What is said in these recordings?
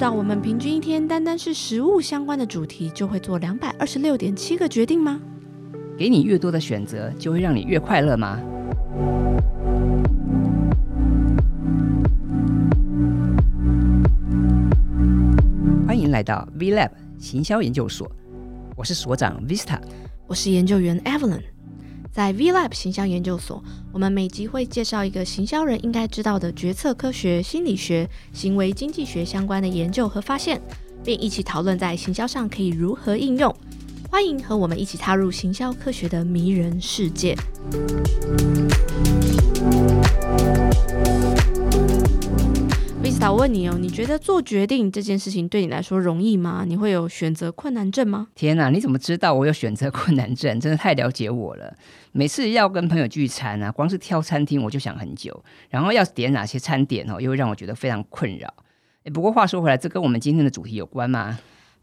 道我们平均一天单单是食物相关的主题就会做两百二十六点七个决定吗？给你越多的选择，就会让你越快乐吗？欢迎来到 V Lab 行销研究所，我是所长 Vista，我是研究员 Evelyn。在 V Lab 行销研究所，我们每集会介绍一个行销人应该知道的决策科学、心理学、行为经济学相关的研究和发现，并一起讨论在行销上可以如何应用。欢迎和我们一起踏入行销科学的迷人世界。打问你哦，你觉得做决定这件事情对你来说容易吗？你会有选择困难症吗？天哪，你怎么知道我有选择困难症？真的太了解我了。每次要跟朋友聚餐啊，光是挑餐厅我就想很久，然后要点哪些餐点哦，又会让我觉得非常困扰。诶不过话说回来，这跟我们今天的主题有关吗？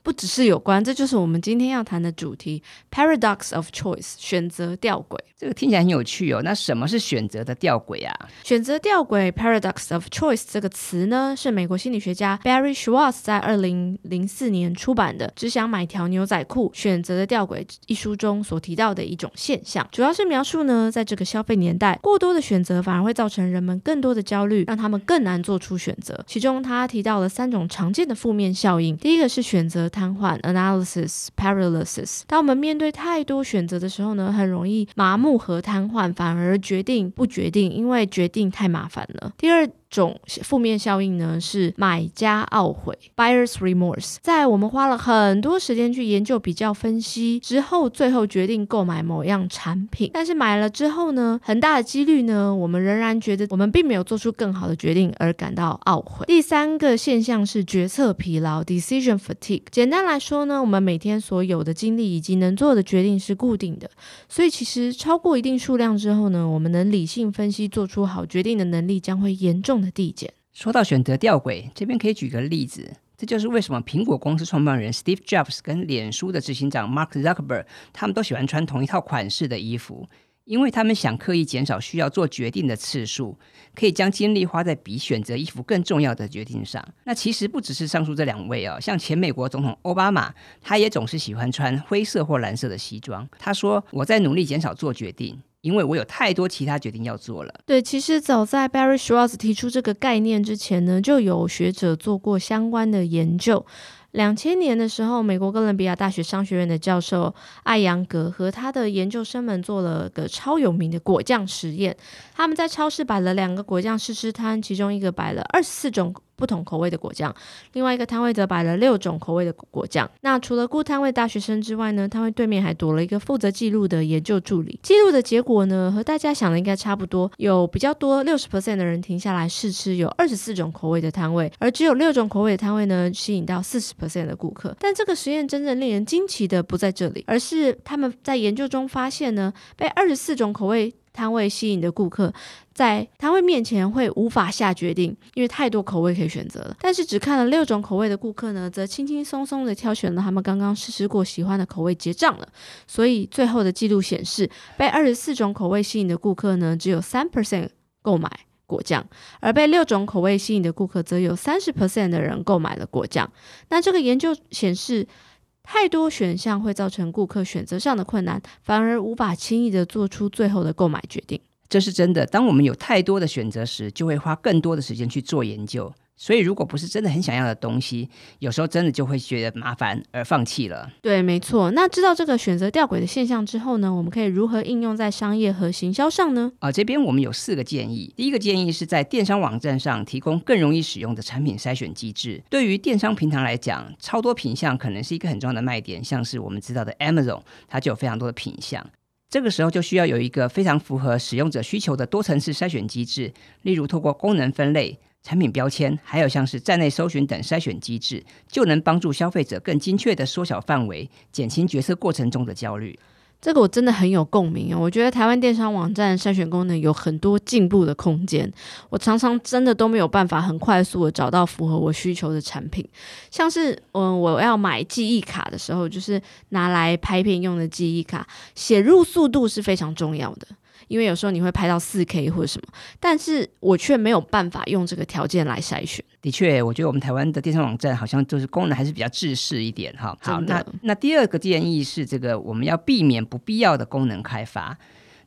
不只是有关，这就是我们今天要谈的主题 ——paradox of choice，选择吊诡。这个听起来很有趣哦。那什么是选择的吊诡啊？选择吊诡 （paradox of choice） 这个词呢，是美国心理学家 Barry Schwartz 在二零零四年出版的《只想买条牛仔裤：选择的吊诡》一书中所提到的一种现象。主要是描述呢，在这个消费年代，过多的选择反而会造成人们更多的焦虑，让他们更难做出选择。其中，他提到了三种常见的负面效应。第一个是选择瘫痪 （analysis paralysis）。当我们面对太多选择的时候呢，很容易麻木和瘫痪，反而决定不决定，因为决定太麻烦了。第二种负面效应呢是买家懊悔 （buyer's remorse）。在我们花了很多时间去研究、比较、分析之后，最后决定购买某样产品，但是买了之后呢，很大的几率呢，我们仍然觉得我们并没有做出更好的决定而感到懊悔。第三个现象是决策疲劳 （decision fatigue）。简单来说呢，我们每天所有的精力以及能做的决定是固定的，所以其实超过一定数量之后呢，我们能理性分析、做出好决定的能力将会严重。的递减。说到选择吊诡，这边可以举个例子，这就是为什么苹果公司创办人 Steve Jobs 跟脸书的执行长 Mark Zuckerberg 他们都喜欢穿同一套款式的衣服，因为他们想刻意减少需要做决定的次数，可以将精力花在比选择衣服更重要的决定上。那其实不只是上述这两位哦，像前美国总统奥巴马，他也总是喜欢穿灰色或蓝色的西装。他说：“我在努力减少做决定。”因为我有太多其他决定要做了。对，其实早在 Barry Schwartz 提出这个概念之前呢，就有学者做过相关的研究。两千年的时候，美国哥伦比亚大学商学院的教授艾扬格和他的研究生们做了个超有名的果酱实验。他们在超市摆了两个果酱试吃摊，其中一个摆了二十四种。不同口味的果酱，另外一个摊位则摆了六种口味的果酱。那除了顾摊位大学生之外呢，摊位对面还躲了一个负责记录的研究助理。记录的结果呢，和大家想的应该差不多，有比较多六十 percent 的人停下来试吃有二十四种口味的摊位，而只有六种口味的摊位呢，吸引到四十 percent 的顾客。但这个实验真正令人惊奇的不在这里，而是他们在研究中发现呢，被二十四种口味。摊位吸引的顾客在摊位面前会无法下决定，因为太多口味可以选择了。但是只看了六种口味的顾客呢，则轻轻松松的挑选了他们刚刚试吃过喜欢的口味结账了。所以最后的记录显示，被二十四种口味吸引的顾客呢，只有三 percent 购买果酱，而被六种口味吸引的顾客则有三十 percent 的人购买了果酱。那这个研究显示。太多选项会造成顾客选择上的困难，反而无法轻易的做出最后的购买决定。这是真的。当我们有太多的选择时，就会花更多的时间去做研究。所以，如果不是真的很想要的东西，有时候真的就会觉得麻烦而放弃了。对，没错。那知道这个选择吊诡的现象之后呢，我们可以如何应用在商业和行销上呢？啊，这边我们有四个建议。第一个建议是在电商网站上提供更容易使用的产品筛选机制。对于电商平台来讲，超多品项可能是一个很重要的卖点，像是我们知道的 Amazon，它就有非常多的品项。这个时候就需要有一个非常符合使用者需求的多层次筛选机制，例如透过功能分类。产品标签，还有像是站内搜寻等筛选机制，就能帮助消费者更精确的缩小范围，减轻决策过程中的焦虑。这个我真的很有共鸣哦！我觉得台湾电商网站筛选功能有很多进步的空间。我常常真的都没有办法很快速的找到符合我需求的产品，像是嗯，我要买记忆卡的时候，就是拿来拍片用的记忆卡，写入速度是非常重要的。因为有时候你会拍到四 K 或者什么，但是我却没有办法用这个条件来筛选。的确，我觉得我们台湾的电商网站好像就是功能还是比较制式一点哈。好，那那第二个建议是这个我们要避免不必要的功能开发。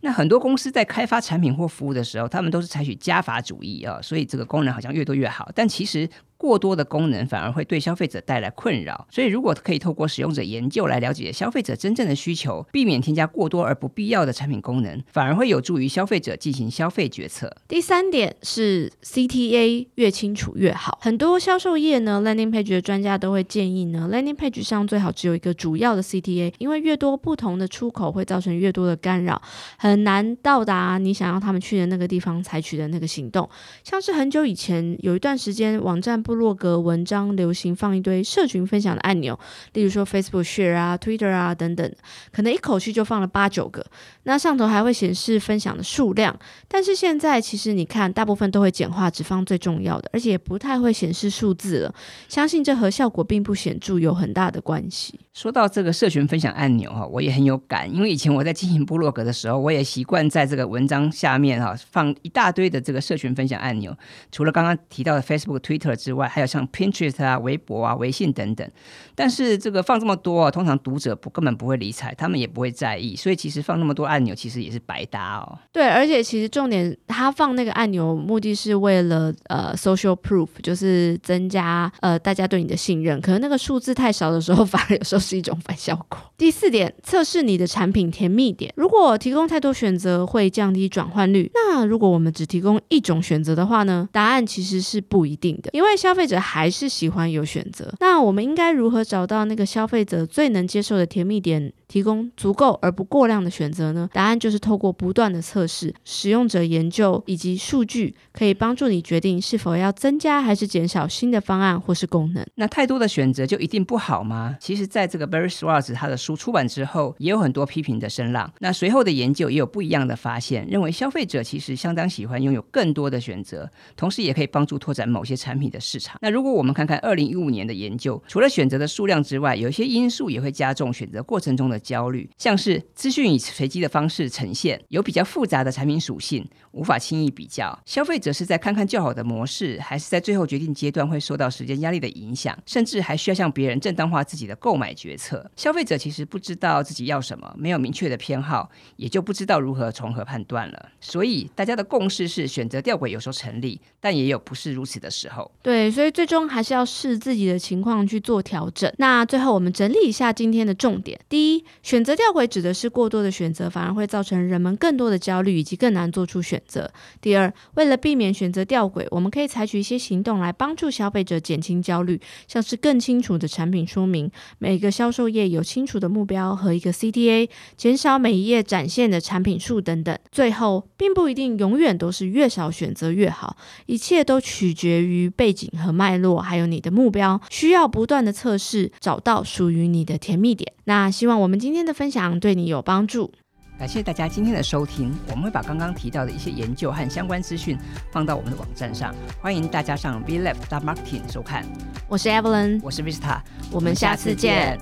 那很多公司在开发产品或服务的时候，他们都是采取加法主义啊，所以这个功能好像越多越好。但其实过多的功能反而会对消费者带来困扰。所以如果可以透过使用者研究来了解消费者真正的需求，避免添加过多而不必要的产品功能，反而会有助于消费者进行消费决策。第三点是 CTA 越清楚越好。很多销售业呢，landing page 的专家都会建议呢，landing page 上最好只有一个主要的 CTA，因为越多不同的出口会造成越多的干扰，很难到达你想要他们去的那个地方采取的那个行动。像是很久以前有一段时间，网站部落格文章流行放一堆社群分享的按钮，例如说 Facebook Share 啊、Twitter 啊等等，可能一口气就放了八九个。那上头还会显示分享的数量，但是现在其实你看，大部分都会简化，只放最重要的，而且也不太会显示数字了。相信这和效果并不显著有很大的关系。说到这个社群分享按钮哈，我也很有感，因为以前我在经营部落格的时候，我也习惯在这个文章下面哈放一大堆的这个社群分享按钮。除了刚刚提到的 Facebook、Twitter 之外，还有像 Pinterest 啊、微博啊、微信等等。但是这个放这么多啊，通常读者不根本不会理睬，他们也不会在意，所以其实放那么多按钮，其实也是白搭哦。对，而且其实重点，他放那个按钮目的是为了呃 social proof，就是增加呃大家对你的信任。可能那个数字太少的时候，反而有时候是一种反效果。第四点，测试你的产品甜蜜点。如果提供太多选择，会降低转换率。那如果我们只提供一种选择的话呢？答案其实是不一定的，因为消消费者还是喜欢有选择。那我们应该如何找到那个消费者最能接受的甜蜜点？提供足够而不过量的选择呢？答案就是透过不断的测试、使用者研究以及数据，可以帮助你决定是否要增加还是减少新的方案或是功能。那太多的选择就一定不好吗？其实，在这个 Barry Schwartz 他的书出版之后，也有很多批评的声浪。那随后的研究也有不一样的发现，认为消费者其实相当喜欢拥有更多的选择，同时也可以帮助拓展某些产品的市场。那如果我们看看二零一五年的研究，除了选择的数量之外，有一些因素也会加重选择过程中的焦虑，像是资讯以随机的方式呈现，有比较复杂的产品属性，无法轻易比较。消费者是在看看较好的模式，还是在最后决定阶段会受到时间压力的影响，甚至还需要向别人正当化自己的购买决策。消费者其实不知道自己要什么，没有明确的偏好，也就不知道如何从何判断了。所以大家的共识是，选择吊诡有时候成立，但也有不是如此的时候。对，所以最终还是要视自己的情况去做调整。那最后我们整理一下今天的重点：第一，选择吊诡指的是过多的选择，反而会造成人们更多的焦虑，以及更难做出选择；第二，为了避免选择吊诡，我们可以采取一些行动来帮助消费者减轻焦虑，像是更清楚的产品说明，每个销售页有清楚的目标和一个 CTA，减少每一页展现的产品数等等。最后，并不一定永远都是越少选择越好，一切都取决于背景和脉络，还有你的目标，需要不断的测试，找到属于你的甜蜜点。那希望我们今天的分享对你有帮助。感谢大家今天的收听，我们会把刚刚提到的一些研究和相关资讯放到我们的网站上，欢迎大家上 v l a b Marketing 收看。我是 Evelyn，我是 Vista，我们下次见。